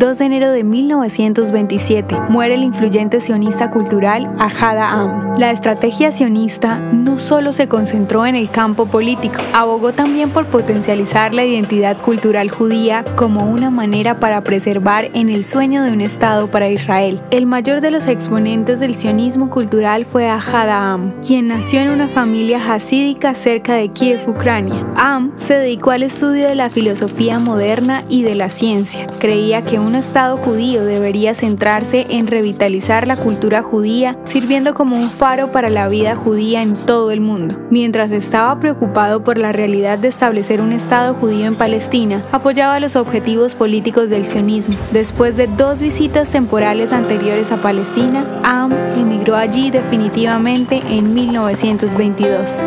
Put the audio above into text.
2 de enero de 1927, muere el influyente sionista cultural Ahada Am. La estrategia sionista no solo se concentró en el campo político, abogó también por potencializar la identidad cultural judía como una manera para preservar en el sueño de un Estado para Israel. El mayor de los exponentes del sionismo cultural fue Ahada Am, quien nació en una familia hasídica cerca de Kiev, Ucrania. Am se dedicó al estudio de la filosofía moderna y de la ciencia. Creía que un Estado judío debería centrarse en revitalizar la cultura judía, sirviendo como un faro para la vida judía en todo el mundo. Mientras estaba preocupado por la realidad de establecer un Estado judío en Palestina, apoyaba los objetivos políticos del sionismo. Después de dos visitas temporales anteriores a Palestina, Am emigró allí definitivamente en 1922.